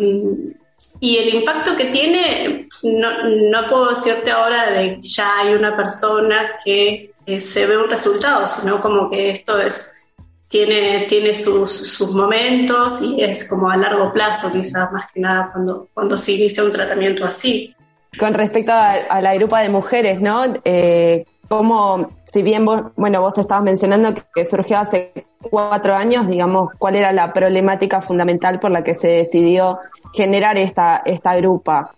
y el impacto que tiene, no, no, puedo decirte ahora de ya hay una persona que se ve un resultado, sino como que esto es tiene, tiene sus, sus, momentos y es como a largo plazo, quizás más que nada cuando, cuando se inicia un tratamiento así. Con respecto a, la grupa de mujeres, ¿no? Eh, como, si bien vos, bueno, vos estabas mencionando que, surgió hace cuatro años, digamos, ¿cuál era la problemática fundamental por la que se decidió generar esta, esta grupa?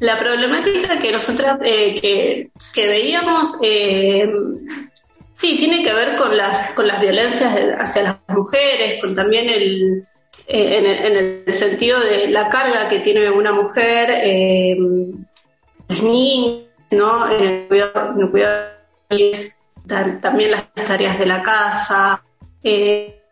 la problemática que nosotros eh, que, que, veíamos, eh, sí, tiene que ver con las, con las violencias hacia las mujeres, con también el, eh, en, el, en, el, sentido de la carga que tiene una mujer, eh, las niñas, ¿no? En el cuidado, en el cuidado también las tareas de la casa, eh,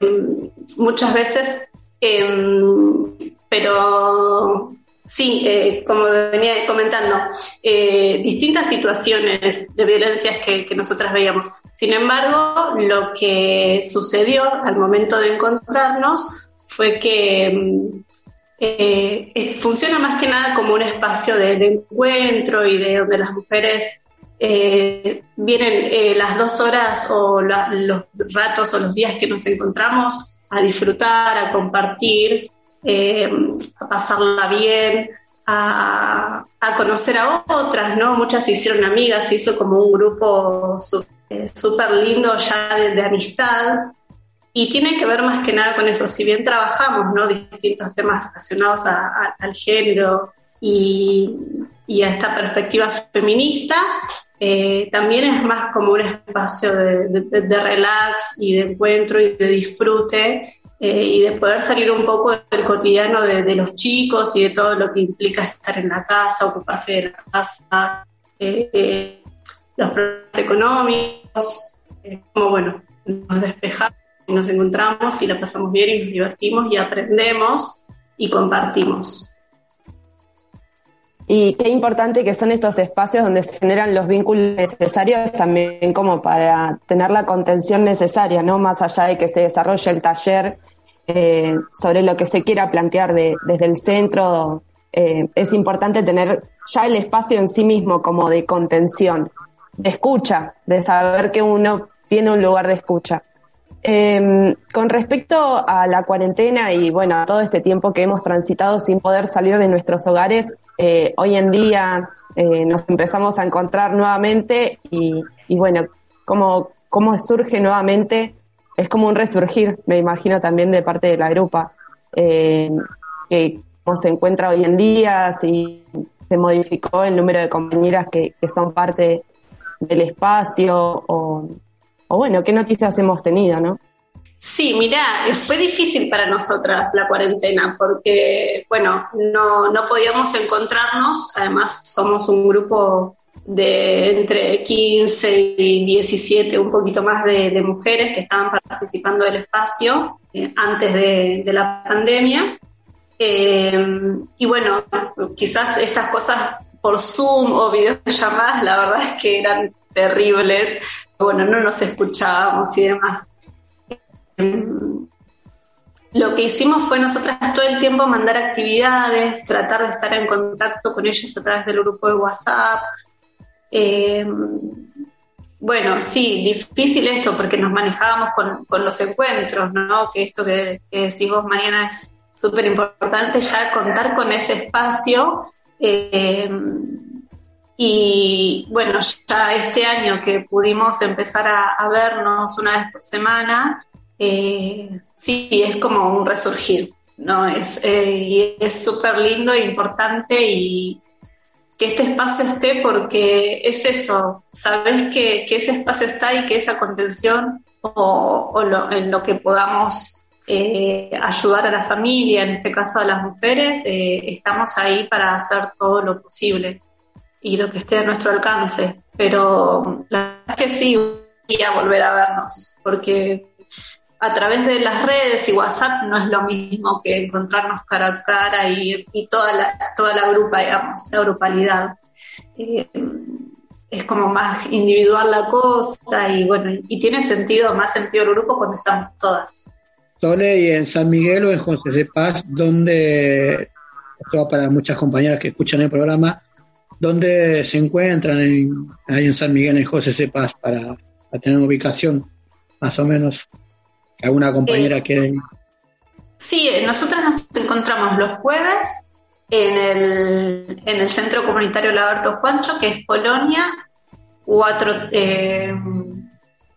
muchas veces, em, pero sí, eh, como venía comentando, eh, distintas situaciones de violencias que, que nosotras veíamos. Sin embargo, lo que sucedió al momento de encontrarnos fue que em, eh, funciona más que nada como un espacio de, encuentro y de donde las mujeres eh, vienen las dos horas o los ratos o los días que nos encontramos a disfrutar, a compartir, eh, a pasarla bien, a, conocer a otras, ¿no? Muchas se hicieron amigas, se hizo como un grupo súper lindo ya de, amistad. Y tiene que ver más que nada con eso, si bien trabajamos, ¿no? Distintos temas relacionados al género y, a esta perspectiva feminista, eh, también es más como un espacio de, de, relax y de encuentro y de disfrute eh, y de poder salir un poco del cotidiano de, los chicos y de todo lo que implica estar en la casa, ocuparse de la casa, eh, los problemas económicos, como bueno, nos despejamos y nos encontramos y la pasamos bien y nos divertimos y aprendemos y compartimos. Y qué importante que son estos espacios donde se generan los vínculos necesarios también como para tener la contención necesaria, ¿no? Más allá de que se desarrolle el taller eh, sobre lo que se quiera plantear de, desde el centro, eh, es importante tener ya el espacio en sí mismo como de contención, de escucha, de saber que uno tiene un lugar de escucha. Eh, con respecto a la cuarentena y bueno, a todo este tiempo que hemos transitado sin poder salir de nuestros hogares, eh, hoy en día nos empezamos a encontrar nuevamente y, y bueno, cómo, cómo surge nuevamente, es como un resurgir, me imagino también de parte de la grupa, eh, que cómo se encuentra hoy en día, si se modificó el número de compañeras que, son parte del espacio o, o bueno, qué noticias hemos tenido, ¿no? Sí, mira, fue difícil para nosotras la cuarentena porque, bueno, no, no podíamos encontrarnos, además somos un grupo de entre 15 y 17, un poquito más de, mujeres que estaban participando del espacio eh, antes de, la pandemia. Eh, y bueno, quizás estas cosas por Zoom o videollamadas, la verdad es que eran terribles. Bueno, no nos escuchábamos y demás lo que hicimos fue nosotras todo el tiempo mandar actividades, tratar de estar en contacto con ellos a través del grupo de WhatsApp. Eh, bueno, sí, difícil esto porque nos manejábamos con, con los encuentros, ¿no? Que esto que, que decís vos, Mariana, es súper importante ya contar con ese espacio. Eh, y bueno, ya este año que pudimos empezar a, vernos una vez por semana, eh, sí, es como un resurgir, ¿no? Es, y es súper lindo importante y que este espacio esté porque es eso, sabes que, que ese espacio está y que esa contención o, en lo que podamos eh, ayudar a la familia, en este caso a las mujeres, eh, estamos ahí para hacer todo lo posible y lo que esté a nuestro alcance. Pero la verdad es que sí, voy a volver a vernos, porque a través de las redes y WhatsApp no es lo mismo que encontrarnos cara a cara y, toda, la, toda la grupa, digamos, la grupalidad. Eh, es como más individual la cosa y bueno, y tiene sentido, más sentido el grupo cuando estamos todas. Sole, y en San Miguel o en José de Paz, donde, esto para muchas compañeras que escuchan el programa, donde se encuentran en, ahí en San Miguel, en José de Paz, para, para tener una ubicación más o menos. ¿Alguna compañera eh, quiere? Sí, nosotras nos encontramos los jueves en el, en el Centro Comunitario Lagarto Juancho, que es Colonia 4, eh,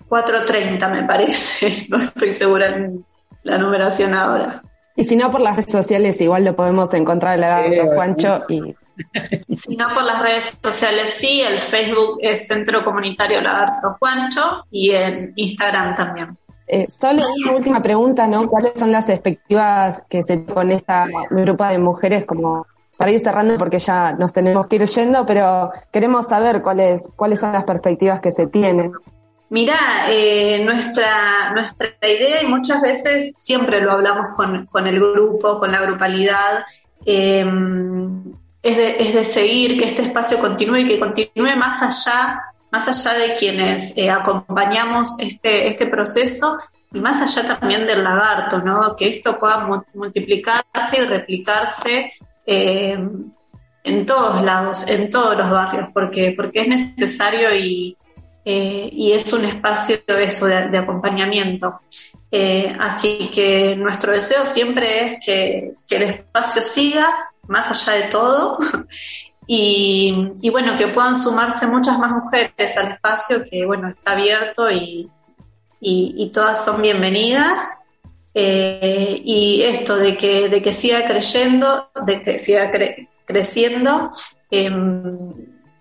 430, me parece. No estoy segura en la numeración ahora. Y si no, por las redes sociales igual lo podemos encontrar en Lagarto Eh, Juancho y Si no por las redes sociales, sí. El Facebook es Centro Comunitario Lagarto Juancho y en Instagram también. Eh, solo una última pregunta, ¿no? ¿Cuáles son las expectativas que se con esta grupo de mujeres como para ir cerrando porque ya nos tenemos que ir yendo, pero queremos saber cuáles cuáles son las perspectivas que se tienen. Mirá, eh, nuestra, nuestra idea, y muchas veces siempre lo hablamos con, con el grupo, con la grupalidad, eh, es, de, es de seguir que este espacio continúe y que continúe más allá, más allá de quienes eh, acompañamos este, este proceso y más allá también del lagarto, ¿no? Que esto pueda multiplicarse y replicarse eh, en todos lados, en todos los barrios, porque, porque es necesario y, eh, y es un espacio de eso, de, acompañamiento. Así que nuestro deseo siempre es que, el espacio siga más allá de todo y, y, bueno, que puedan sumarse muchas más mujeres al espacio que bueno, está abierto y, y, todas son bienvenidas. Eh, y esto de que, de que siga creyendo, de que siga creciendo, em,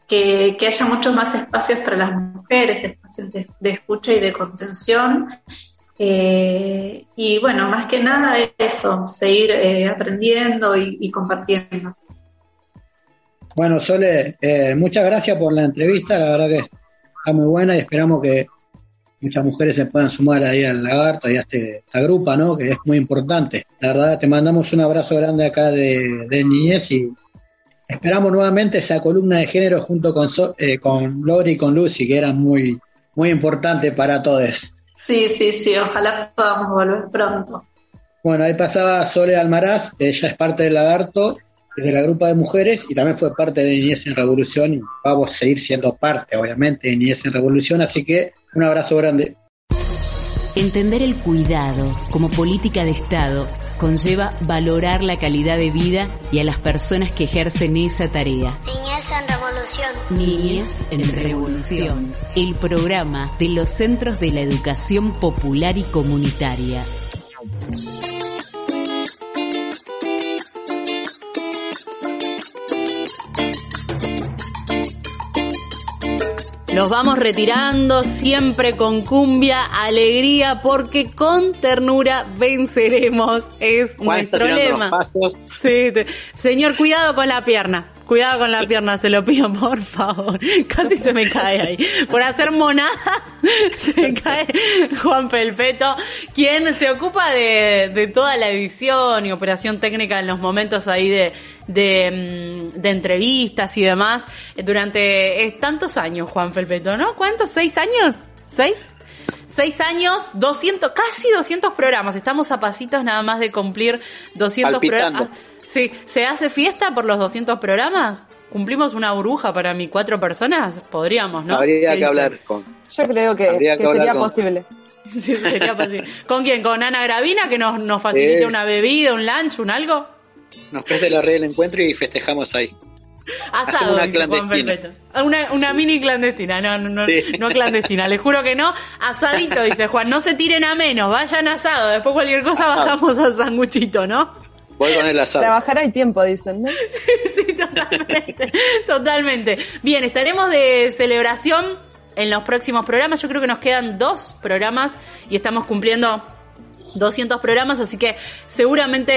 que, haya muchos más espacios para las mujeres, espacios de, escucha y de contención. Eh, y bueno, más que nada eso, seguir eh, aprendiendo y, compartiendo. Bueno, Sole, muchas gracias por la entrevista, la verdad que está muy buena y esperamos que muchas mujeres se puedan sumar ahí al lagarto y a este, esta grupa, ¿no? Que es muy importante. La verdad, te mandamos un abrazo grande acá de, de niñez y esperamos nuevamente esa columna de género junto con, eh, con Lori y con Lucy, que era muy, muy importante para todos. Sí, sí, sí, ojalá podamos volver pronto. Bueno, ahí pasaba Sole Almaraz, ella es parte del lagarto de la grupa de mujeres y también fue parte de Niñez en Revolución y vamos a seguir siendo parte, obviamente, de Niñez en Revolución, así que un abrazo grande. Entender el cuidado como política de Estado conlleva valorar la calidad de vida y a las personas que ejercen esa tarea. Niñez en Revolución. Niñez en Revolución. El programa de los Centros de la Educación Popular y Comunitaria. Nos vamos retirando siempre con cumbia, alegría, porque con ternura venceremos. Es nuestro lema. Sí, señor, cuidado con la pierna. Cuidado con la pierna, se lo pido, por favor. Casi se me cae ahí. Por hacer monadas, se cae Juan Felpeto, quien se ocupa de, de toda la edición y operación técnica en los momentos ahí de, de, mm, de entrevistas y demás durante eh, tantos años, Juan Felpeto, ¿no? ¿Cuántos? ¿Seis años? ¿Seis? Seis años, 200, casi 200 programas. Estamos a pasitos nada más de cumplir 200 programas. Ah, sí, ¿se hace fiesta por los 200 programas? ¿Cumplimos una burbuja para mí cuatro personas? Podríamos, ¿no? Habría que hablar con... Yo creo que, sería posible. Sí, sería posible. ¿Con quién? ¿Con Ana Gravina que nos, nos facilite una bebida, un lunch, un algo? Nos preste la red del encuentro y festejamos ahí. Asado, una dice Juan Una, una, mini clandestina, no, no, no, no clandestina, les juro que no. Asadito, dice Juan, no se tiren a menos, vayan asado, después cualquier cosa bajamos al sanguchito, ¿no? Voy con el asado. Trabajar hay tiempo, dicen, ¿no? sí, sí, totalmente, totalmente. Bien, estaremos de celebración en los próximos programas, yo creo que nos quedan dos programas y estamos cumpliendo 200 programas, así que seguramente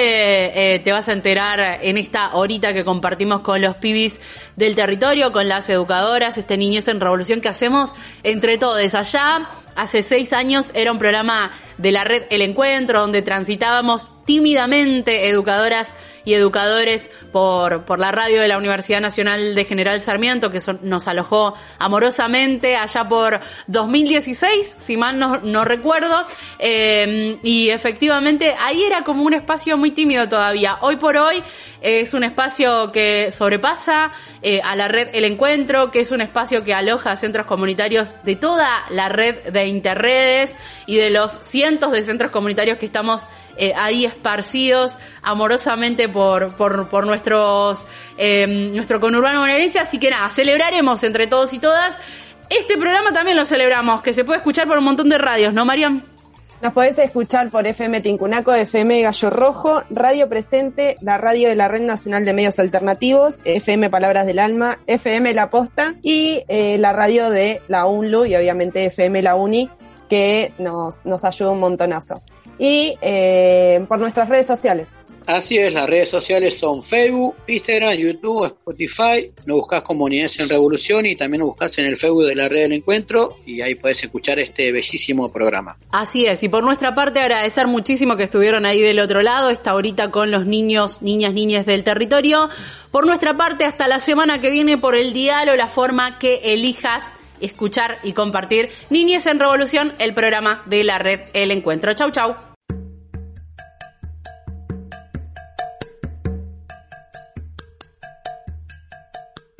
eh, te vas a enterar en esta horita que compartimos con los pibis del territorio, con las educadoras, este Niñez en Revolución que hacemos entre todos. Allá, hace seis años, era un programa de la red El Encuentro, donde transitábamos tímidamente educadoras y educadores por, por la radio de la Universidad Nacional de General Sarmiento, que nos alojó amorosamente allá por 2016, si mal no, recuerdo. Eh, y efectivamente ahí era como un espacio muy tímido todavía. Hoy por hoy es un espacio que sobrepasa eh, a la red El Encuentro, que es un espacio que aloja centros comunitarios de toda la red de interredes y de los cientos de centros comunitarios que estamos eh, ahí esparcidos amorosamente por, por, por nuestros, eh, nuestro conurbano bonaerense. Así que nada, celebraremos entre todos y todas. Este programa también lo celebramos, que se puede escuchar por un montón de radios, ¿no, Mariam? Nos podés escuchar por FM Tincunaco, FM Gallo Rojo, Radio Presente, la radio de la Red Nacional de Medios Alternativos, FM Palabras del Alma, FM La Posta y eh, la radio de la UNLU y obviamente FM La Uni, que nos, nos ayuda un montonazo. Y eh, por nuestras redes sociales. Así es, las redes sociales son Facebook, Instagram, YouTube, Spotify. Nos buscas como Niñez en Revolución y también nos buscas en el Facebook de la Red del Encuentro y ahí puedes escuchar este bellísimo programa. Así es, y por nuestra parte agradecer muchísimo que estuvieron ahí del otro lado, esta horita con los niños, niñas, niñas del territorio. Por nuestra parte, hasta la semana que viene por el diálogo, la forma que elijas escuchar y compartir Niñez en Revolución, el programa de la red El Encuentro. Chau, chau.